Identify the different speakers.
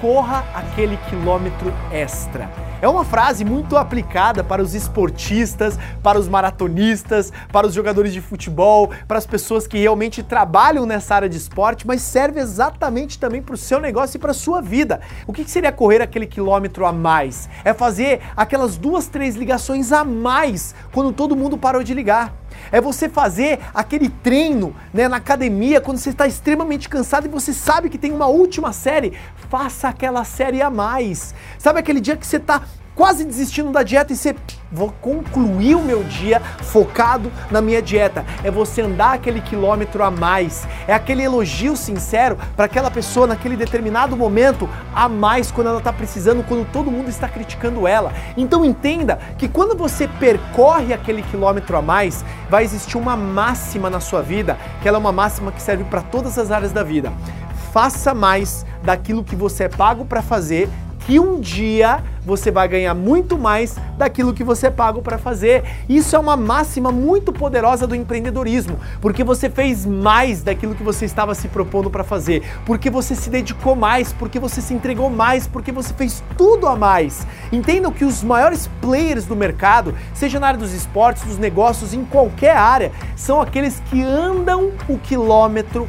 Speaker 1: Corra aquele quilômetro extra é uma frase muito aplicada para os esportistas, para os maratonistas, para os jogadores de futebol, para as pessoas que realmente trabalham nessa área de esporte, mas serve exatamente também para o seu negócio e para a sua vida. O que seria correr aquele quilômetro a mais? É fazer aquelas duas, três ligações a mais quando todo mundo parou de ligar. É você fazer aquele treino né, na academia quando você está extremamente cansado e você sabe que tem uma última série. Faça aquela série a mais. Sabe aquele dia que você está quase desistindo da dieta e você vou concluir o meu dia focado na minha dieta. É você andar aquele quilômetro a mais. É aquele elogio sincero para aquela pessoa naquele determinado momento a mais quando ela está precisando, quando todo mundo está criticando ela. Então entenda que quando você percorre aquele quilômetro a mais, vai existir uma máxima na sua vida, que ela é uma máxima que serve para todas as áreas da vida. Faça mais daquilo que você é pago para fazer que um dia você vai ganhar muito mais daquilo que você é pago para fazer. Isso é uma máxima muito poderosa do empreendedorismo, porque você fez mais daquilo que você estava se propondo para fazer, porque você se dedicou mais, porque você se entregou mais, porque você fez tudo a mais. Entendam que os maiores players do mercado, seja na área dos esportes, dos negócios, em qualquer área, são aqueles que andam o quilômetro